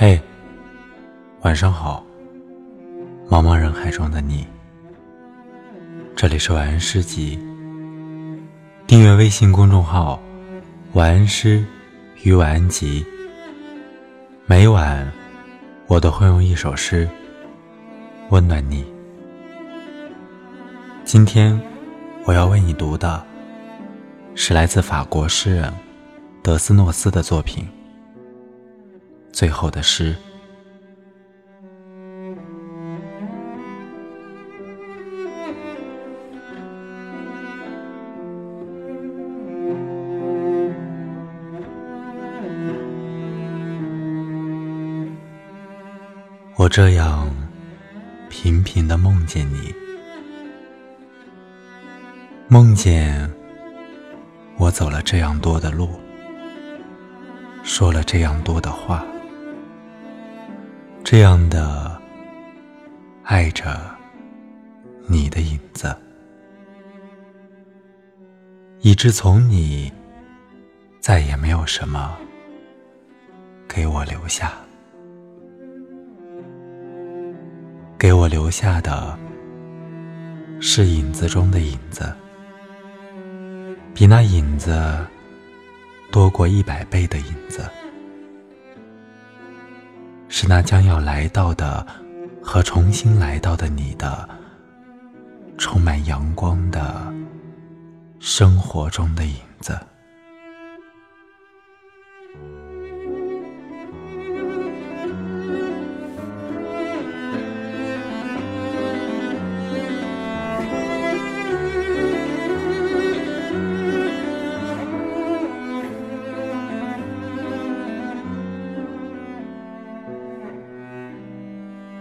嘿，晚上好，茫茫人海中的你。这里是晚安诗集，订阅微信公众号“晚安诗与晚安集”。每晚我都会用一首诗温暖你。今天我要为你读的是来自法国诗人德斯诺斯的作品。最后的诗。我这样频频的梦见你，梦见我走了这样多的路，说了这样多的话。这样的爱着你的影子，以致从你再也没有什么给我留下，给我留下的是影子中的影子，比那影子多过一百倍的影子。是那将要来到的和重新来到的你的，充满阳光的生活中的影子。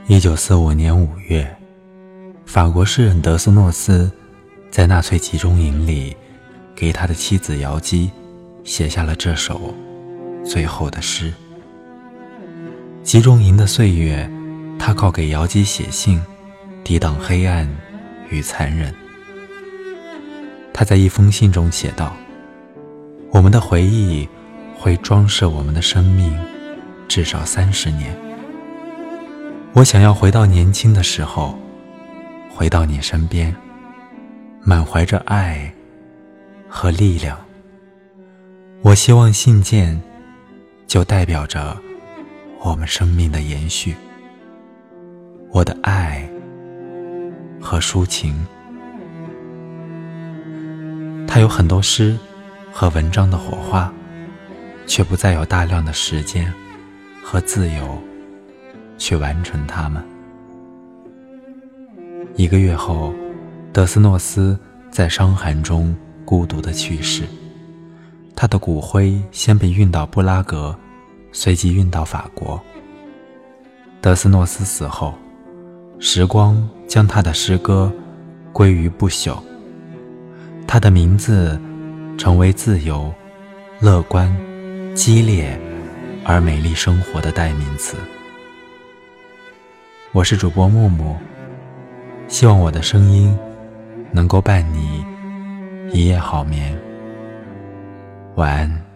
一九四五年五月，法国诗人德斯诺斯在纳粹集中营里，给他的妻子姚姬写下了这首最后的诗。集中营的岁月，他靠给姚姬写信，抵挡黑暗与残忍。他在一封信中写道：“我们的回忆会装饰我们的生命，至少三十年。”我想要回到年轻的时候，回到你身边，满怀着爱和力量。我希望信件就代表着我们生命的延续，我的爱和抒情。他有很多诗和文章的火花，却不再有大量的时间和自由。去完成它们。一个月后，德斯诺斯在伤寒中孤独的去世。他的骨灰先被运到布拉格，随即运到法国。德斯诺斯死后，时光将他的诗歌归于不朽。他的名字成为自由、乐观、激烈而美丽生活的代名词。我是主播木木，希望我的声音能够伴你一夜好眠，晚安。